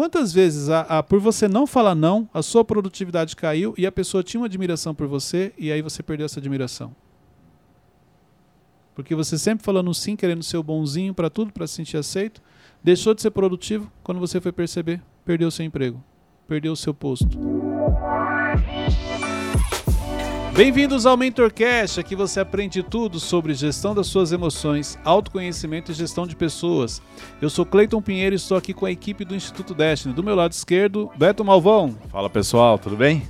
quantas vezes, a, a- por você não falar não, a sua produtividade caiu e a pessoa tinha uma admiração por você e aí você perdeu essa admiração? Porque você sempre falando sim, querendo ser o bonzinho para tudo, para se sentir aceito, deixou de ser produtivo, quando você foi perceber, perdeu seu emprego, perdeu o seu posto. Bem-vindos ao MentorCast, aqui você aprende tudo sobre gestão das suas emoções, autoconhecimento e gestão de pessoas. Eu sou Cleiton Pinheiro e estou aqui com a equipe do Instituto Destiny. Do meu lado esquerdo, Beto Malvão. Fala pessoal, tudo bem?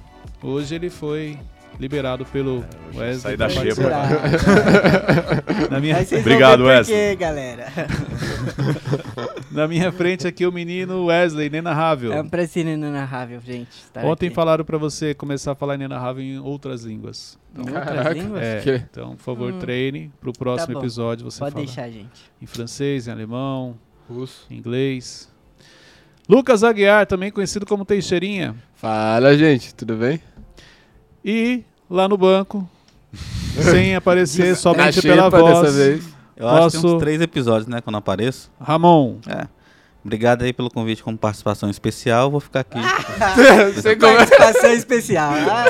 Hoje ele foi liberado pelo Wesley. saí da xepa. Na minha, Obrigado, Wesley. quê, galera. na minha frente aqui o menino Wesley, inenarrável. É um prazer inenarrável, gente. estar Ontem aqui. falaram para você começar a falar inenarrável em outras línguas. Em outras Caraca. línguas? É, Que? então, por favor, Hum. treine para o próximo Tá episódio você Pode falar deixar, gente. em francês, em alemão, Russo. em inglês. Lucas Aguiar, também conhecido como Teixeirinha. Fala, gente, tudo bem? E lá no banco, sem aparecer, somente pela voz, dessa vez. Eu acho que tem uns três episódios, né, quando eu apareço. Ramon. É. Obrigado aí pelo convite como participação especial. Vou ficar aqui. Você, come- Participação especial. Ah,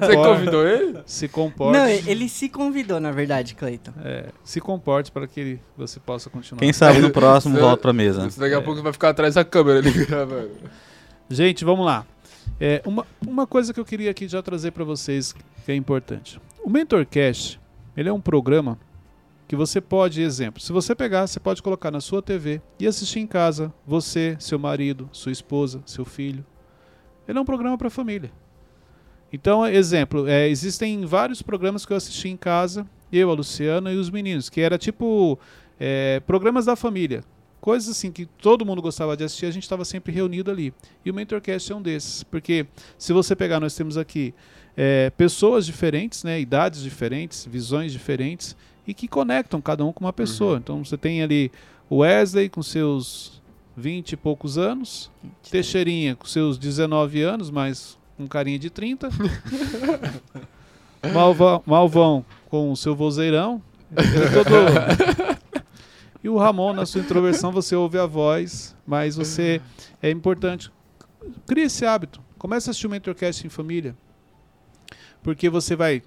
Você convidou ele? Se comporte. Não, ele se convidou, na verdade, Cleiton. é, se comporte para que você possa continuar. Quem sabe no próximo Você- volta pra mesa. Você daqui a pouco vai ficar atrás da câmera ali gravando. Gente, vamos lá. É, uma, uma coisa que eu queria aqui já trazer para vocês que é importante. O MentorCast, ele é um programa que você pode, exemplo, se você pegar, você pode colocar na sua TV e assistir em casa, você, seu marido, sua esposa, seu filho. Ele é um programa para família. Então, exemplo, é, existem vários programas que eu assisti em casa, eu, a Luciana e os meninos, que era tipo é, programas da família. Coisas assim que todo mundo gostava de assistir, a gente estava sempre reunido ali. E o MentorCast é um desses, porque se você pegar, nós temos aqui é, pessoas diferentes, né, idades diferentes, visões diferentes, e que conectam cada um com uma pessoa. Então você tem ali o Wesley com seus 20 e poucos anos, Teixeirinha com seus 19 anos, mas com carinha de 30. Malva, Malvão com o seu vozeirão. ele todo- E o Ramon, na sua introversão, você ouve a voz, mas você é importante. Crie esse hábito. Comece a assistir o Mentorcast em família. Porque você vai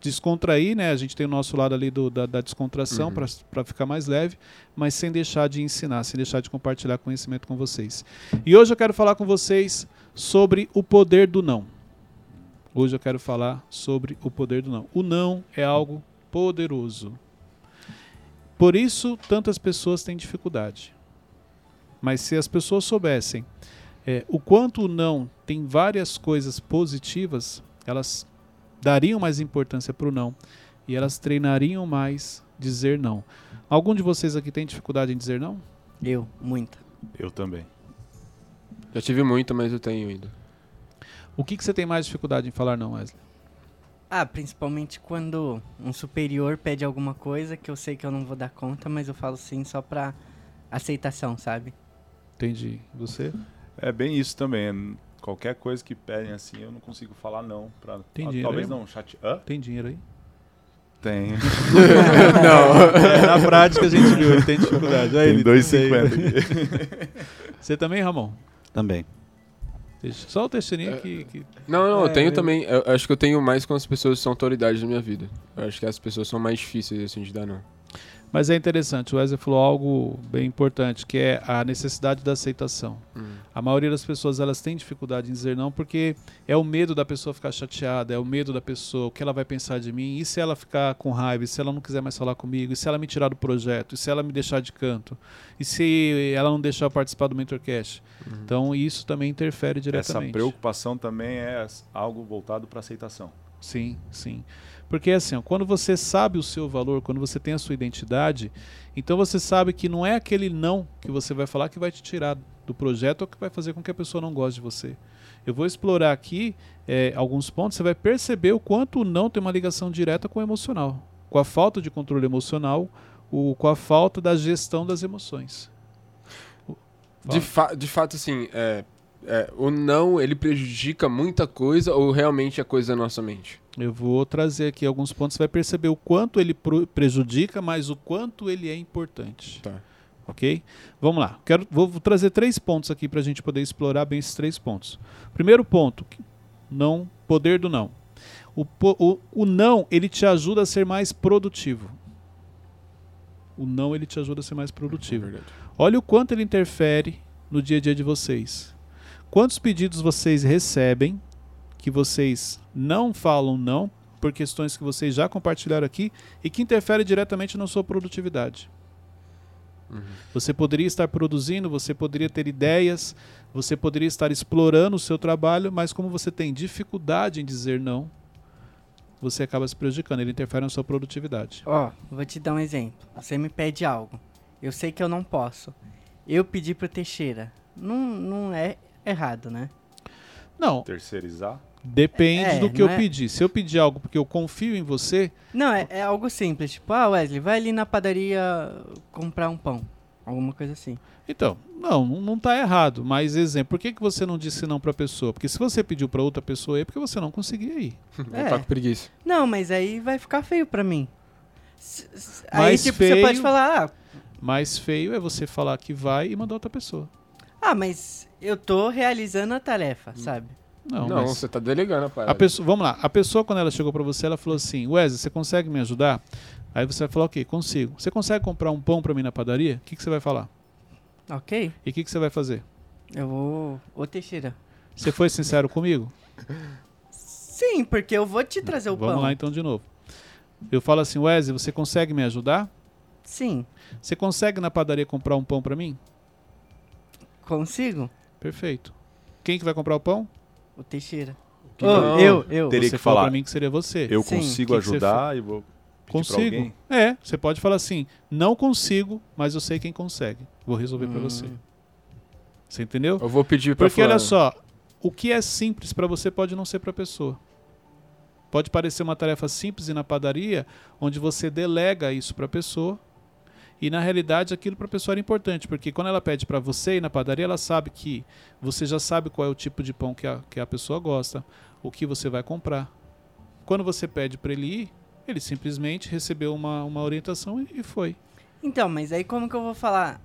descontrair, né? A gente tem o nosso lado ali do, da, da descontração Uhum. para ficar mais leve, mas sem deixar de ensinar, sem deixar de compartilhar conhecimento com vocês. E hoje eu quero falar com vocês sobre o poder do não. Hoje eu quero falar sobre o poder do não. O não é algo poderoso. Por isso, tantas pessoas têm dificuldade. Mas se as pessoas soubessem é, o quanto o não tem várias coisas positivas, elas dariam mais importância para o não e elas treinariam mais dizer não. Algum de vocês aqui tem dificuldade em dizer não? Eu, muita. Eu também. Já tive muito, mas eu tenho ainda. O que, que você tem mais dificuldade em falar não, Wesley? Ah, principalmente quando um superior pede alguma coisa que eu sei que eu não vou dar conta, mas eu falo sim só pra aceitação, sabe? Entendi. Você? É bem isso também. Qualquer coisa que pedem assim, eu não consigo falar não. Pra, Tem ah, dinheiro talvez aí? não, chat. Hã? Tem dinheiro aí? Tem. não. Na prática a gente viu, ele tem dificuldade. Aí Tem ele 2,50 tem. aqui. Você também, Ramon? Também. Só o textinho É. que, que- Não, não, eu É, tenho também. Eu acho que eu tenho mais com as pessoas que são autoridades na minha vida. Eu acho que as pessoas são mais difíceis assim de dar, não. Mas é interessante, o Wesley falou algo bem importante, que é a necessidade da aceitação. Hum. A maioria das pessoas elas têm dificuldade em dizer não porque é o medo da pessoa ficar chateada, é o medo da pessoa, o que ela vai pensar de mim, e se ela ficar com raiva, e se ela não quiser mais falar comigo, e se ela me tirar do projeto, e se ela me deixar de canto, e se ela não deixar eu participar do MentorCast. Uhum. Então isso também interfere Essa diretamente. preocupação também é algo voltado para aceitação. Sim, sim. Porque assim, ó, quando você sabe o seu valor, quando você tem a sua identidade, então você sabe que não é aquele não que você vai falar que vai te tirar do projeto ou que vai fazer com que a pessoa não goste de você. Eu vou explorar aqui eh, alguns pontos, você vai perceber o quanto o não tem uma ligação direta com o emocional, com a falta de controle emocional, o, com a falta da gestão das emoções. De, fa de fato, assim, é, é, o não, ele prejudica muita coisa ou realmente é coisa da nossa mente? Eu vou trazer aqui alguns pontos, você vai perceber o quanto ele prejudica, mas o quanto ele é importante. Tá. Ok? Vamos lá. Quero, vou trazer três pontos aqui para a gente poder explorar bem esses três pontos. Primeiro ponto, não, poder do não. O, o, o não, ele te ajuda a ser mais produtivo. O não, ele te ajuda a ser mais produtivo. Verdade. Olha o quanto ele interfere no dia a dia de vocês. Quantos pedidos vocês recebem que vocês não falam não por questões que vocês já compartilharam aqui e que interferem diretamente na sua produtividade? Você poderia estar produzindo, você poderia ter ideias, você poderia estar explorando o seu trabalho, mas como você tem dificuldade em dizer não, você acaba se prejudicando, ele interfere na sua produtividade. Ó, vou te dar um exemplo. Você me pede algo. Eu sei que eu não posso. Eu pedi pro Teixeira. Não, não é errado, né? Não, Terceirizar. depende É, do que eu é- pedir. Se eu pedir algo porque eu confio em você, Não, é, é algo simples. Tipo, ah, Wesley, vai ali na padaria comprar um pão. Alguma coisa assim. Então, não, não não tá errado. Mas, exemplo, por que, que você não disse não pra pessoa? Porque se você pediu pra outra pessoa, é porque você não conseguia ir. É. Tá com preguiça. Não, mas aí vai ficar feio pra mim. S- s- Aí, Mais tipo, você pode feio- falar, Mais feio é você falar que vai e mandar outra pessoa. Ah, mas eu tô realizando a tarefa, sabe? Não, Não, mas você tá delegando a parada. a pessoa, vamos lá. A pessoa quando ela chegou pra você, ela falou assim: "Wesley, você consegue me ajudar?" Aí você vai falar: "OK, consigo. Você consegue comprar um pão pra mim na padaria?" O que, que você vai falar? Ok? E o que, que você vai fazer? Eu vou. Ô, Teixeira. Você foi sincero comigo? Sim, porque eu vou te trazer o Vamos pão. lá então de novo. Eu falo assim: "Wesley, você consegue me ajudar? Sim, Você consegue na padaria comprar um pão pra mim?" Consigo? Perfeito. Quem que vai comprar o pão? O Teixeira. Que não. eu, eu. Teria você que falar. pra mim que seria você. Eu Sim, consigo que que você ajudar e vou Consigo. alguém. É, você pode falar assim: não consigo, mas eu sei quem consegue. Vou resolver pra você. Hum. Você entendeu? Eu vou pedir pra Porque olha fulano. só, o que é simples pra você pode não ser pra pessoa. Pode parecer uma tarefa simples ir na padaria, onde você delega isso pra pessoa. E na realidade aquilo pra pessoa era importante, porque quando ela pede pra você ir na padaria, ela sabe que você já sabe qual é o tipo de pão que a, que a pessoa gosta, o que você vai comprar. Quando você pede pra ele ir, ele simplesmente recebeu uma, uma orientação e, e foi. Então, mas aí como que eu vou falar?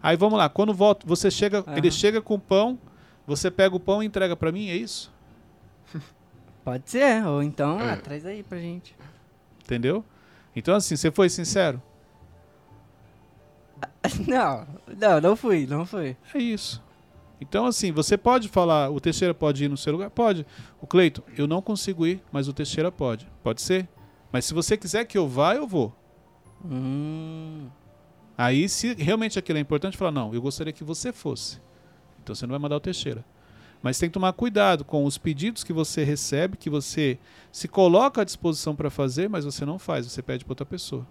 Aí vamos lá, quando volta, você chega, Aham. ele chega com o pão, você pega o pão e entrega pra mim, é isso? Pode ser, ou então, É. ah, traz aí pra gente. Entendeu? Então assim, você foi sincero? Não, não, não fui, não fui. É isso. Então assim, você pode falar, o Teixeira pode ir no seu lugar? Pode. O Cleiton, eu não consigo ir, mas o Teixeira pode. Pode ser? Mas se você quiser que eu vá, eu vou. Hum, Aí, se realmente aquilo é importante, fala, não, eu gostaria que você fosse. Então você não vai mandar o Teixeira. Mas tem que tomar cuidado com os pedidos que você recebe, que você se coloca à disposição para fazer, mas você não faz, você pede para outra pessoa.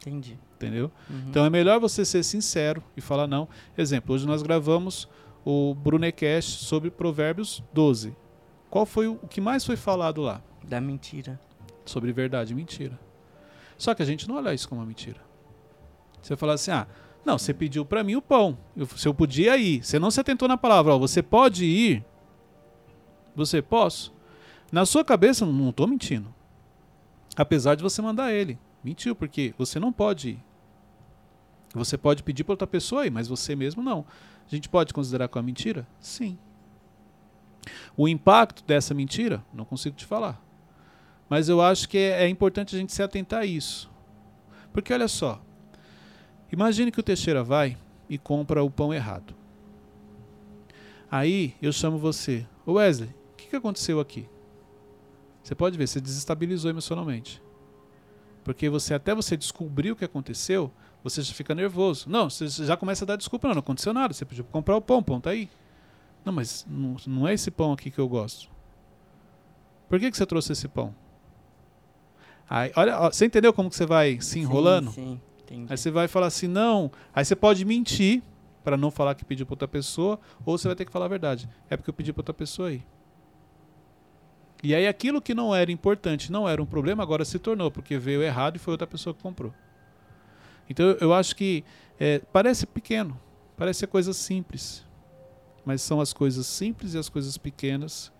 Entendi. Entendeu? Uhum. Então é melhor você ser sincero e falar não. Exemplo, hoje nós gravamos o Brunecast sobre Provérbios 12. Qual foi o que mais foi falado lá? Da mentira. sobre verdade e mentira. Só que a gente não olha isso como uma mentira. Você fala assim, ah, não, você pediu pra mim o pão. Eu, se eu podia ir. Você não se atentou na palavra, ó, você pode ir. Você posso. Na sua cabeça, não tô mentindo. Apesar de você mandar ele. Mentiu, porque você não pode. Você pode pedir pra outra pessoa ir, mas você mesmo não. A gente pode considerar como mentira? Sim. O impacto dessa mentira, não consigo te falar. Mas eu acho que é, é importante a gente se atentar a isso. Porque olha só, imagine que o Teixeira vai e compra o pão errado. Aí eu chamo você, "Ô Wesley, o que, que aconteceu aqui? Você pode ver, você desestabilizou emocionalmente. Porque você até você descobrir o que aconteceu, você já fica nervoso. Não, você já começa a dar desculpa, não, não aconteceu nada, você pediu pra comprar o pão, o pão tá aí. Não, mas não, não é esse pão aqui que eu gosto. Por que, que você trouxe esse pão? Aí, olha, ó, você entendeu como que você vai se enrolando? Sim, sim. Aí você vai falar assim, não. Aí você pode mentir para não falar que pediu para outra pessoa, ou você vai ter que falar a verdade. É porque eu pedi para outra pessoa aí. E aí aquilo que não era importante, não era um problema, agora se tornou, porque veio errado e foi outra pessoa que comprou. Então eu- acho que é, parece pequeno, parece ser coisa simples, mas são as coisas simples e as coisas pequenas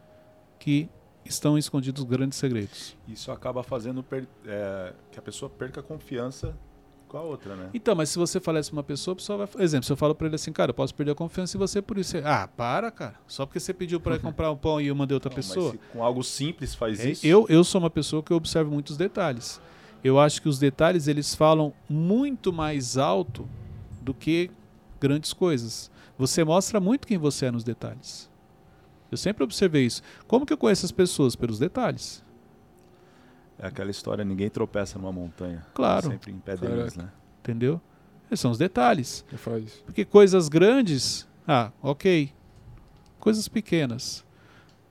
que estão escondidos grandes segredos. Isso acaba fazendo é, que a pessoa perca a confiança Qual a outra, né? Então, mas se você pra uma pessoa, a pessoa vai. Exemplo, se eu falo pra ele assim, cara, eu posso perder a confiança em você por isso. Você, ah, para, cara. Só porque você pediu eu comprar um pão e eu mandei outra Não, pessoa. com algo simples faz É, isso. Eu, eu sou uma pessoa que eu observo muitos detalhes. Eu acho que os detalhes eles falam muito mais alto do que grandes coisas. Você mostra muito quem você é nos detalhes. Eu sempre observei isso. Como que eu conheço as pessoas? Pelos detalhes. É aquela história, ninguém tropeça numa montanha. Claro. Sempre em pedrinhas, Caraca. né? Entendeu? Esses são os detalhes. Porque coisas grandes, ah, ok. Coisas pequenas.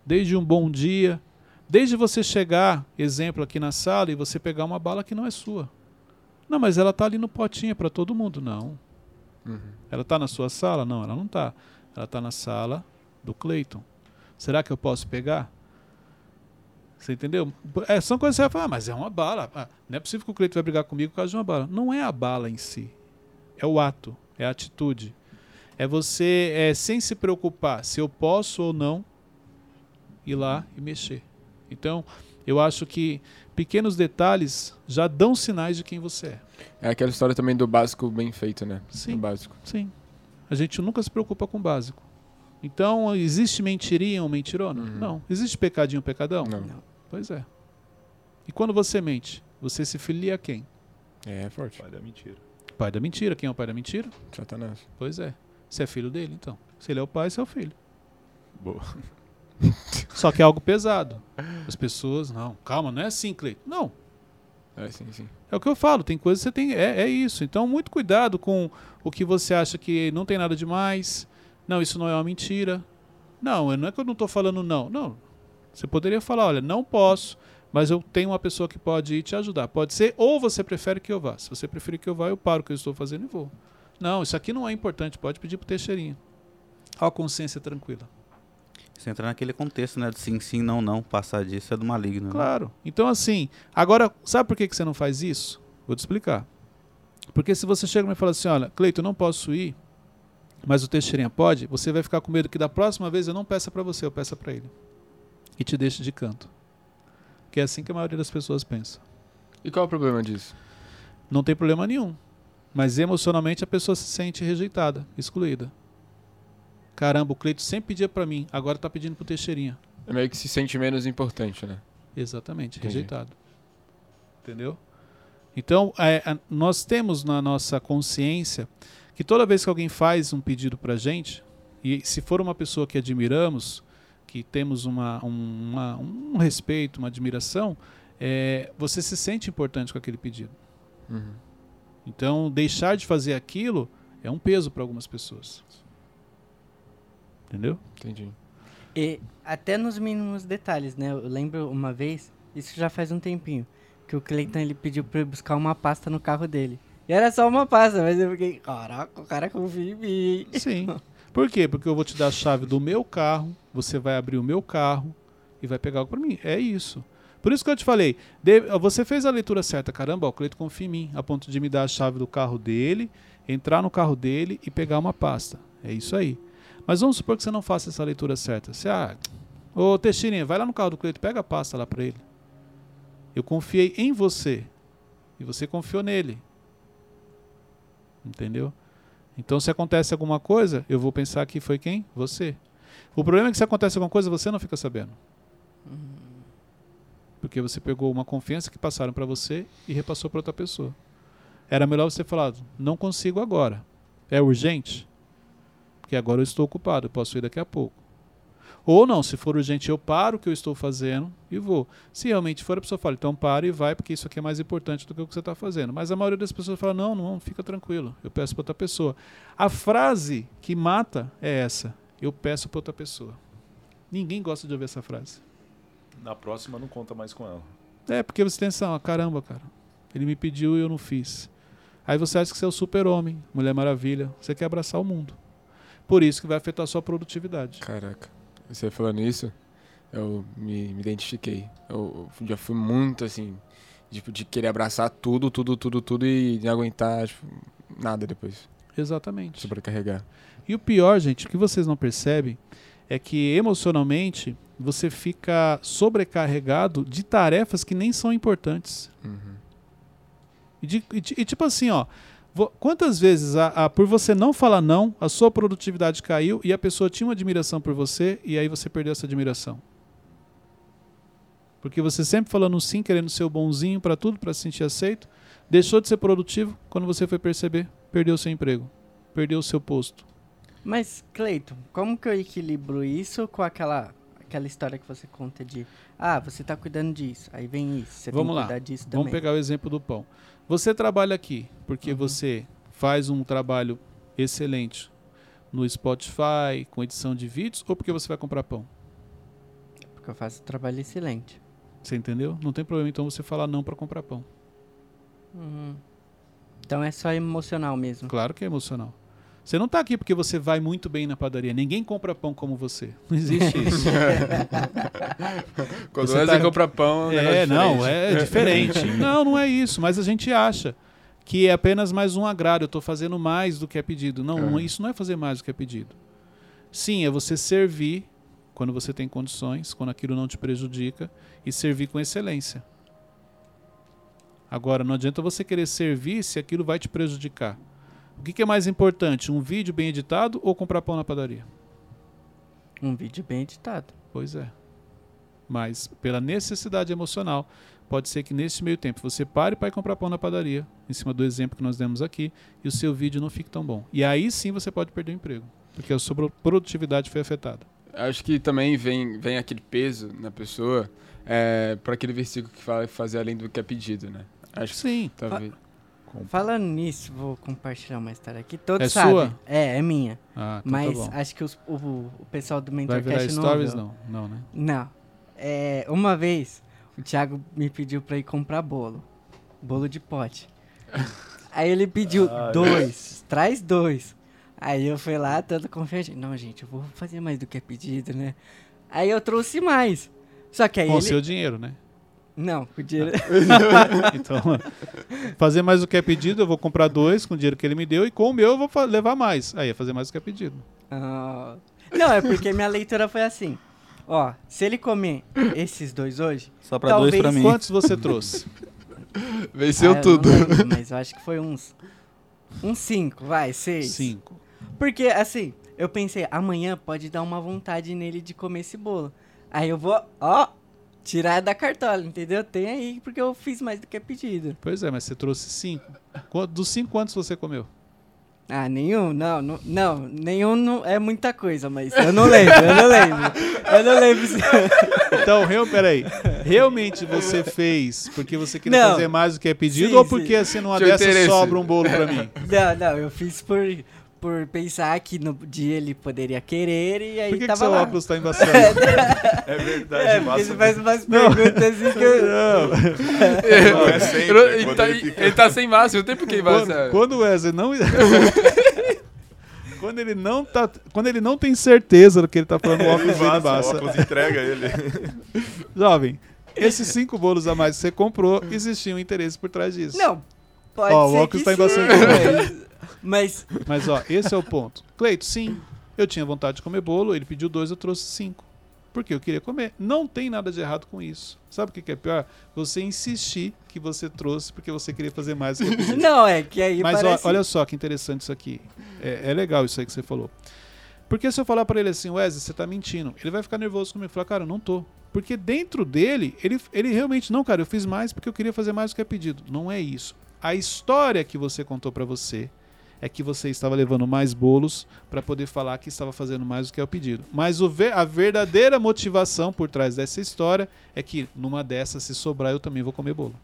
Desde um bom dia, desde você chegar, exemplo, aqui na sala e você pegar uma bala que não é sua. Não, mas ela tá ali no potinho para todo mundo. Não. Uhum. Ela tá na sua sala? Não, ela não tá. Ela tá na sala do Clayton. Será que eu posso pegar? Você entendeu? É, são coisas que você vai falar, ah, mas é uma bala. Ah, não é possível que o Cleiton vai brigar comigo por causa de uma bala. Não é a bala em si. É o ato, é a atitude. É você, é, sem se preocupar se eu posso ou não, ir lá e mexer. Então, eu acho que pequenos detalhes já dão sinais de quem você é. É aquela história também do básico bem feito, né? Sim. O básico. Sim. A gente nunca se preocupa com o básico. Então, existe mentirinha ou mentirona? Uhum. Não. Existe pecadinho ou pecadão? Não. Não. Pois é. E quando você mente, você se filia a quem? É, é forte. Pai da mentira. Pai da mentira. Quem é o pai da mentira? Satanás. Pois é. Você é filho dele, então. Se ele é o pai, você é o filho. Boa. Só que é algo pesado. As pessoas, não, calma, não é assim, Cleiton. Não. É, sim, sim. É o que eu falo, tem coisas que você tem. É, é isso. Então, muito cuidado com o que você acha que não tem nada demais. Não, isso não é uma mentira. Não, não é que eu não estou falando não. Não. Você poderia falar, olha, não posso, mas eu tenho uma pessoa que pode ir te ajudar. Pode ser, ou você prefere que eu vá. Se você preferir que eu vá, eu paro o que eu estou fazendo e vou. Não, isso aqui não é importante, pode pedir pro Teixeirinha. Ó, a consciência tranquila. Você entra naquele contexto, né? De sim, sim, não, não. Passar disso é do maligno. né? Claro. Então, assim, agora, sabe por que, que você não faz isso? Vou te explicar. Porque se você chega e me fala assim, olha, Cleito, eu não posso ir, mas o Teixeirinha pode, você vai ficar com medo que da próxima vez eu não peça para você, eu peça para ele. E te deixe de canto. Que é assim que a maioria das pessoas pensa. E qual é o problema disso? Não tem problema nenhum. Mas emocionalmente a pessoa se sente rejeitada, excluída. Caramba, o Cleito sempre pedia para mim, agora tá pedindo pro Teixeirinha. É meio que se sente menos importante, né? Exatamente, Entendi. rejeitado. Entendeu? Então, é, nós temos na nossa consciência que toda vez que alguém faz um pedido para gente, e se for uma pessoa que admiramos, que temos uma, um- uma- um respeito, uma admiração, é, você se sente importante com aquele pedido. Uhum. Então, deixar de fazer aquilo é um peso para algumas pessoas. Entendeu? Entendi. E até nos mínimos detalhes, né? Eu lembro uma vez, isso já faz um tempinho, que o Cleiton ele pediu pra eu buscar uma pasta no carro dele. E era só uma pasta, mas eu fiquei, caraca, o cara confia em mim. Sim. Por quê? Porque eu vou te dar a chave do meu carro, você vai abrir o meu carro e vai pegar algo para mim. É isso. Por isso que eu te falei, você fez a leitura certa. Caramba, o Cleito confia em mim, a ponto de me dar a chave do carro dele, entrar no carro dele e pegar uma pasta. É isso aí. Mas vamos supor que você não faça essa leitura certa. Você, ah, ô Teixeirinha, vai lá no carro do Cleito, pega a pasta lá para ele. Eu confiei em você e você confiou nele. Entendeu? Então, se acontece alguma coisa, eu vou pensar que foi quem? Você. O problema é que se acontece alguma coisa, você não fica sabendo. Porque você pegou uma confiança que passaram para você e repassou para outra pessoa. Era melhor você falar: não consigo agora. É urgente? Porque agora eu estou ocupado, eu posso ir daqui a pouco. Ou não, se for urgente, eu paro o que eu estou fazendo e vou. Se realmente for, a pessoa fala, então para e vai, porque isso aqui é mais importante do que o que você está fazendo. Mas a maioria das pessoas fala, não, não, fica tranquilo, eu peço para outra pessoa. A frase que mata é essa, eu peço para outra pessoa. Ninguém gosta de ouvir essa frase. Na próxima não conta mais com ela. É, porque você tem essa, caramba, cara, ele me pediu e eu não fiz. Aí você acha que você é o super-homem, Mulher Maravilha, você quer abraçar o mundo. Por isso que vai afetar a sua produtividade. Caraca. Você falando isso, eu me, me identifiquei. Eu, eu já fui muito assim, tipo, de querer abraçar tudo, tudo, tudo, tudo e não aguentar tipo, nada depois. Exatamente. Sobrecarregar. E o pior, gente, o que vocês não percebem é que emocionalmente você fica sobrecarregado de tarefas que nem são importantes. Uhum. E, de- e e tipo assim, ó. Quantas vezes, a, a- por você não falar não, a sua produtividade caiu e a pessoa tinha uma admiração por você e aí você perdeu essa admiração? Porque você sempre falando sim, querendo ser o bonzinho pra tudo, pra se sentir aceito, deixou de ser produtivo, quando você foi perceber, perdeu seu emprego, perdeu o seu posto. Mas, Cleiton, como que eu equilibro isso com aquela, aquela história que você conta de ah, você tá cuidando disso, aí vem isso, você Vamos tem lá, que cuidar disso Vamos também. pegar o exemplo do pão. Você trabalha aqui porque Uhum. você faz um trabalho excelente no Spotify, com edição de vídeos, ou porque você vai comprar pão? Porque eu faço trabalho excelente. Você entendeu? Não tem problema então você falar não para comprar pão. Uhum. Então é só emocional mesmo. Claro que é emocional. Você não tá aqui porque você vai muito bem na padaria. Ninguém compra pão como você. Não existe isso. Quando Você tá- compra pão, É, negócio não, é diferente. não, não é isso. Mas a gente acha que é apenas mais um agrado. Eu estou fazendo mais do que é pedido. Não, É. não- isso não é fazer mais do que é pedido. Sim, é você servir quando você tem condições, quando aquilo não te prejudica, e servir com excelência. Agora, não adianta você querer servir se aquilo vai te prejudicar. O que, que é mais importante, um vídeo bem editado ou comprar pão na padaria? Um vídeo bem editado. Pois é. Mas pela necessidade emocional, pode ser que nesse meio tempo você pare para ir comprar pão na padaria, em cima do exemplo que nós demos aqui, e o seu vídeo não fique tão bom. E aí sim você pode perder o emprego, porque a sua pro- produtividade foi afetada. Acho que também vem, vem aquele peso na pessoa é, para aquele versículo que fala fazer além do que é pedido, né? Acho que Sim. Falando nisso, vou compartilhar uma história aqui. Todos É sabem. sua? É, é minha. Ah, então Mas tá acho que os- o, o pessoal do Mentorcast não stories? Não, não, né? Não. É, uma vez, o Thiago me pediu pra ir comprar bolo. Bolo de pote. Aí ele pediu Ah, dois. Traz dois. Aí eu fui lá, todo confiante. Não, gente, eu vou fazer mais do que é pedido, né? Aí eu trouxe mais. Só que aí Com o ele... seu dinheiro, né? Não, o dinheiro... Então, fazer mais do que é pedido, eu vou comprar dois com o dinheiro que ele me deu, e com o meu eu vou levar mais. Aí é fazer mais do que é pedido. Ah, Não, é porque minha leitura foi assim. Ó, se ele comer esses dois hoje... Só pra Talvez dois pra mim. Quantos você trouxe? Venceu Ah, tudo. lembro, mas eu acho que foi uns... Uns cinco, vai, seis. Cinco. Porque, assim, eu pensei, amanhã pode dar uma vontade nele de comer esse bolo. Aí eu vou, ó, tirar da cartola, entendeu? Tem aí, porque eu fiz mais do que é pedido. Pois é, mas você trouxe cinco. Dos cinco, quantos você comeu? Ah, nenhum? Não, não, não nenhum não, é muita coisa, mas eu não lembro, eu não lembro. Eu não lembro. Então, real, peraí. Realmente você fez porque você queria Não. fazer mais do que é pedido Sim, ou sim. porque assim numa dessas sobra um bolo pra mim? Não, não, eu fiz por, por pensar que no dia ele poderia querer e aí Por que, que tava seu lá. óculos tá embaçando? É verdade, É, massa. ele faz umas Não. perguntas assim que eu... Não. Não, é sempre, Ele, ele tá, ele fica- ele tá sem máscara, não tem por que Quando, máscara. quando o Wesley não. quando ele não tá. Quando ele não tem certeza do que ele tá falando, o Ele óculos dele vaza, o embaça. óculos entrega ele. Jovem, esses cinco bolos a mais que você comprou, existia um interesse por trás disso. Não, pode Ó, o ser óculos que tá embaçando. Mas... mas ó, esse é o ponto. Cleito, sim, eu tinha vontade de comer bolo, ele pediu dois, eu trouxe cinco. Porque eu queria comer. Não tem nada de errado com isso. Sabe o que que é pior? Você insistir que você trouxe porque você queria fazer mais. Não, é que aí Mas ó, parece... olha só que interessante isso aqui. É, é legal isso aí que você falou. Porque se eu falar pra ele assim, Wesley, você tá mentindo, ele vai ficar nervoso comigo. Falar, cara, eu não tô. Porque dentro dele, ele, ele realmente, não, cara, eu fiz mais porque eu queria fazer mais do que é pedido. Não é isso. A história que você contou pra você é que você estava levando mais bolos pra poder falar que estava fazendo mais do que é o pedido. Mas o ver- a verdadeira motivação por trás dessa história é que numa dessas, se sobrar, eu também vou comer bolo.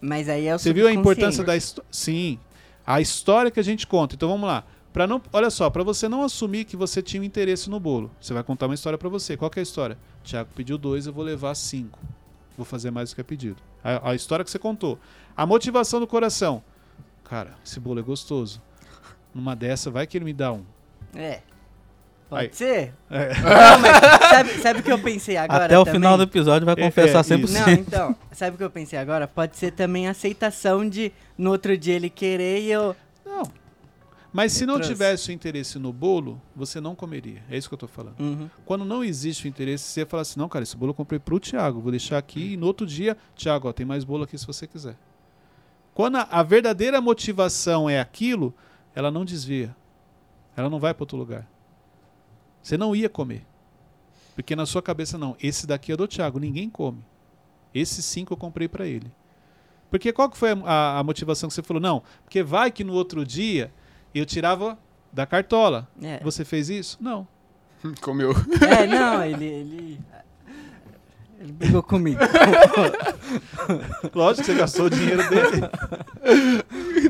Mas aí é o Você viu a importância da história? Sim. A história que a gente conta. Então vamos lá. Para não, olha só, para você não assumir que você tinha um interesse no bolo, você vai contar uma história para você. Qual que é a história? Tiago pediu dois, eu vou levar cinco. Vou fazer mais do que é pedido. A, a história que você contou. A motivação do coração. Cara, esse bolo é gostoso. Numa dessa, vai que ele me dá um. É. Pode Aí. ser? É. Não, mas sabe, sabe o que eu pensei agora Até o também? final do episódio vai É, confessar é, 100%. isso. Não, então, sabe o que eu pensei agora? Pode ser também a aceitação de no outro dia ele querer e eu. Não. Mas se não Trouxe. tivesse o interesse no bolo, você não comeria. É isso que eu tô falando. Uhum. Quando não existe o interesse, você fala assim: não, cara, esse bolo eu comprei pro Thiago, vou deixar aqui e no outro dia, Thiago, ó, tem mais bolo aqui se você quiser. Quando a, a verdadeira motivação é aquilo, ela não desvia. Ela não vai para outro lugar. Você não ia comer. Porque na sua cabeça, não. Esse daqui é do Thiago, ninguém come. Esse cinco eu comprei para ele. Porque qual que foi a, a- a motivação que você falou? Não, porque vai que no outro dia eu tirava da cartola. É. Você fez isso? Não. Comeu. É, não, ele. Ele, ele brigou comigo. Lógico que você gastou o dinheiro dele.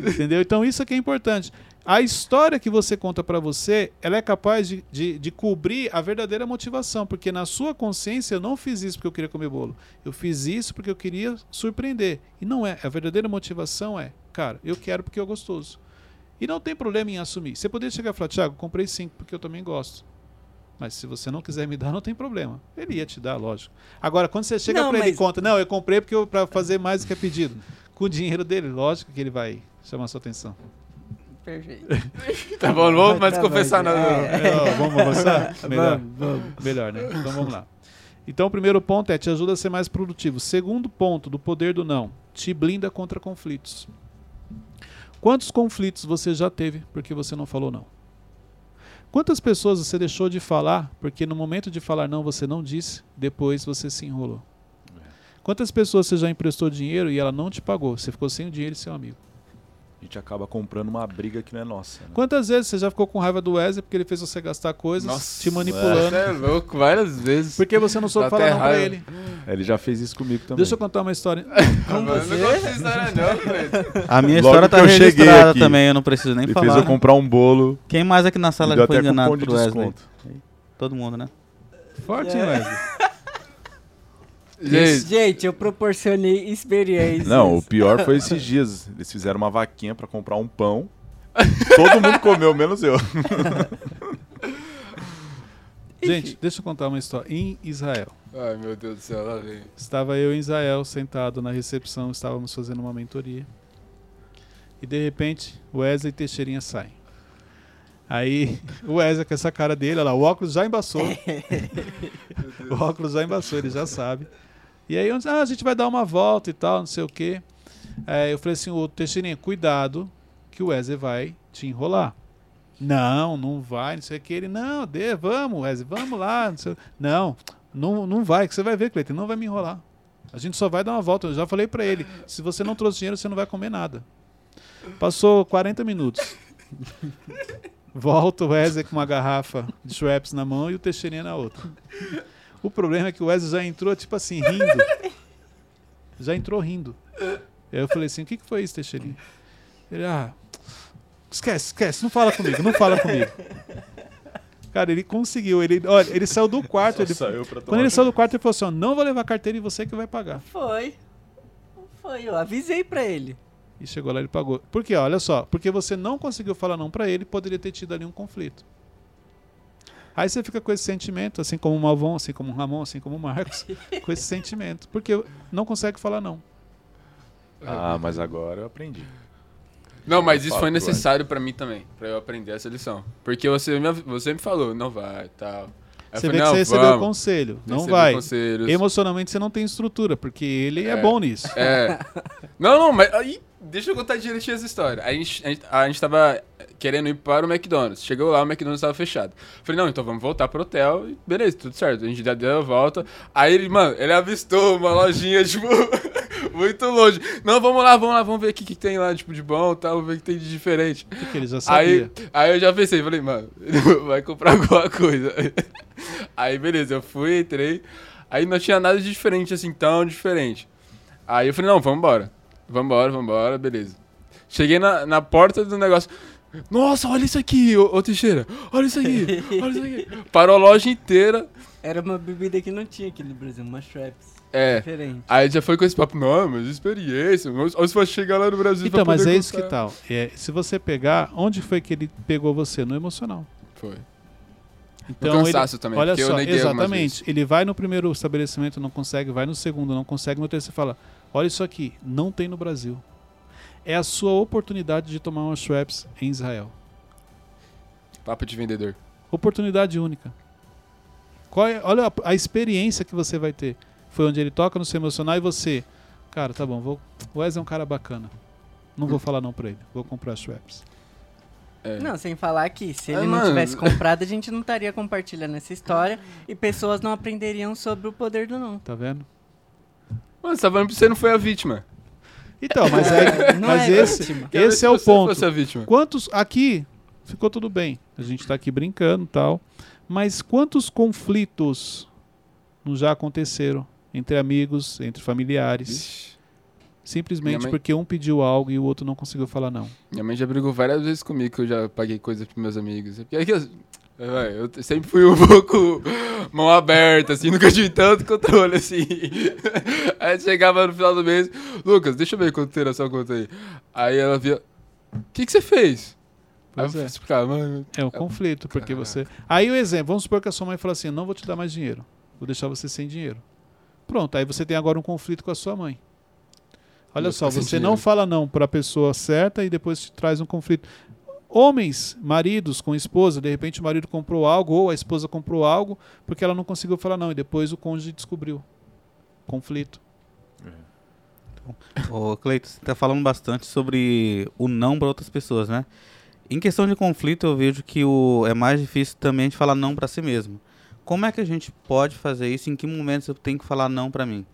Entendeu? Então isso aqui é importante. A história que você conta pra você, ela é capaz de, de, de cobrir a verdadeira motivação, porque na sua consciência eu não fiz isso porque eu queria comer bolo. Eu fiz isso porque eu queria surpreender. E não é. A verdadeira motivação é, cara, eu quero porque é gostoso. E não tem problema em assumir. Você poderia chegar e falar, Thiago, comprei cinco porque eu também gosto. Mas se você não quiser me dar, não tem problema. Ele ia te dar, lógico. Agora, quando você chega Não, pra ele e mas- conta, não, eu comprei porque eu, pra fazer mais do que é pedido. Com o dinheiro dele, lógico que ele vai chamar sua atenção. Perfeito. Tá bom, não vou mais Tá confessar nada. é. Ó, vamos avançar? Melhor. Vamos, vamos. Melhor, né? Então vamos lá. Então o primeiro ponto é te ajuda a ser mais produtivo. Segundo ponto do poder do não, te blinda contra conflitos. Quantos conflitos você já teve porque você não falou não? Quantas pessoas você deixou de falar porque no momento de falar não você não disse, depois você se enrolou? Quantas pessoas você já emprestou dinheiro e ela não te pagou? Você ficou sem o dinheiro e seu amigo. A gente acaba comprando uma briga que não é nossa. né? Quantas vezes você já ficou com raiva do Wesley porque ele fez você gastar coisas, Nossa, te manipulando? Você é louco, várias vezes. Porque você não soube falar não pra ele. Ele já fez isso comigo também. Deixa eu contar uma história. Você? Não gosto dessa história não, velho. A minha Logo história tá eu registrada aqui, também, eu não preciso nem Ele falar. fez eu comprar um bolo. Quem mais aqui na sala foi até enganado de por Wesley? desconto. Todo mundo, né? Forte, hein, Wesley? Gente, Gente, eu proporcionei experiências. Não, o pior foi esses dias. Eles fizeram uma vaquinha pra comprar um pão. Todo mundo comeu, menos eu. Gente, deixa eu contar uma história. Em Israel. ai meu Deus do céu, lá vem. Estava eu em Israel, sentado na recepção, estávamos fazendo uma mentoria. E de repente, o Wesley e Teixeirinha saem. Aí, o Wesley com essa cara dele, olha lá, o óculos já embaçou. o óculos já embaçou, ele já sabe. E aí, ah, a gente vai dar uma volta e tal, não sei o quê. É, eu falei assim, ô Teixeirinha, cuidado que o Wesley vai te enrolar. Não, não vai, não sei o que. Ele, não, dê, vamos, Wesley, vamos lá. Não, sei, não, não, não vai, que você vai ver, Cleiton, não vai me enrolar. A gente só vai dar uma volta. Eu já falei pra ele, se você não trouxe dinheiro, você não vai comer nada. Passou 40 minutos. Volta o Wesley com uma garrafa de Schweppes na mão e o Teixeirinha na outra. O problema é que o Wesley já entrou, tipo assim, rindo. Já entrou rindo. Aí eu falei assim, o que, que foi isso, Teixeirinha? Ele, ah, esquece, esquece, não fala comigo, não fala comigo. Cara, ele conseguiu, ele, olha, ele saiu do quarto, ele, Saiu pra quando ele saiu do quarto, ele falou assim, ó, não vou levar carteira e você que vai pagar. Foi. Foi, eu avisei pra ele. E chegou lá e ele pagou. Por quê? Olha só, porque você não conseguiu falar não pra ele, poderia ter tido ali um conflito. Aí você fica com esse sentimento, assim como o Malvão, assim como o Ramon, assim como o Marcos, com esse sentimento, porque não consegue falar não. Ah, mas agora eu aprendi. Não, mas isso foi necessário pra mim também, pra eu aprender essa lição. Porque você me, você me falou, não vai, tal. Aí você falei, vê que você recebeu o vamos, conselho, não recebi vai. conselhos. Emocionalmente você não tem estrutura, porque ele é, É. bom nisso. É. Não, não, mas aí, deixa eu contar direitinho essa história. A gente, a, gente, a gente tava querendo ir para o McDonald's. Chegou lá, o McDonald's tava fechado. Falei, não, então vamos voltar pro hotel. E beleza, tudo certo. A gente já deu a volta. Aí ele, mano, ele avistou uma lojinha, tipo, muito longe. Não, vamos lá, vamos lá, vamos ver o que, que tem lá, tipo, de bom e tal, vamos ver o que tem de diferente. Porque ele já Aí, aí eu já pensei, falei, mano, vai comprar alguma coisa. Aí beleza, eu fui, entrei. Aí não tinha nada de diferente, assim, tão diferente. Aí eu falei, não, vambora. Vambora, vambora, beleza. Cheguei na, na porta do negócio. Nossa, olha isso aqui, ô, ô Teixeira. Olha isso aqui, olha isso aqui. Parou a loja inteira. Era uma bebida que não tinha aqui no Brasil, uma Schweppes. É. Diferente. Aí já foi com esse papo, não, mas experiência. Ou se você chegar lá no Brasil Então, pra mas poder é isso que tal. É, se você pegar, onde foi que ele pegou você? No emocional. Foi. Então, no ele- cansaço também, Olha porque eu só, exatamente. Ele vai no primeiro estabelecimento, não consegue, vai no segundo, não consegue, no terceiro fala: Olha isso aqui, não tem no Brasil. É a sua oportunidade de tomar uma Schweppes em Israel. Papo de vendedor. Oportunidade única. Qual é- olha a, a experiência que você vai ter. Foi onde ele toca no seu emocional e você, cara, tá bom, vou, o Wesley é um cara bacana. Não vou falar não pra ele. Vou comprar a Schweppes. É. Não, sem falar que se Ah, ele não mano. tivesse comprado, a gente não estaria compartilhando essa história e pessoas não aprenderiam sobre o poder do não. Tá vendo? Mano, você tá falando que você não foi a vítima. Então, mas, é, Não mas é esse, vítima. Quero ver esse se é o você ponto. fosse a vítima. Quantos. Aqui ficou tudo bem. A gente tá aqui brincando e tal. Mas quantos conflitos não já aconteceram entre amigos, entre familiares? Ixi, Simplesmente Minha mãe- porque um pediu algo e o outro não conseguiu falar não. minha mãe já brigou várias vezes comigo que eu já paguei coisa pros meus amigos. Porque é que eu, eu sempre fui um pouco mão aberta, assim, nunca tive tanto controle, assim. Aí chegava no final do mês, Lucas, deixa eu ver quanto na sua conta aí. Aí ela via, o que, que você fez? Pois aí eu é. explicava, mano, É um conflito, porque você. Aí o exemplo, vamos supor que a sua mãe fala assim: não vou te dar mais dinheiro, vou deixar você sem dinheiro. Pronto, aí você tem agora um conflito com a sua mãe. Olha só, sem você não fala não para a pessoa certa e depois te traz um conflito. Homens, maridos com esposa, de repente o marido comprou algo ou a esposa comprou algo porque ela não conseguiu falar não e depois o cônjuge descobriu. Conflito. Ô, Cleiton, você tá falando bastante sobre o não para outras pessoas, né? Em questão de conflito, eu vejo que o, é mais difícil também de falar não para si mesmo. Como é que a gente pode fazer isso? Em que momentos eu tenho que falar não para mim?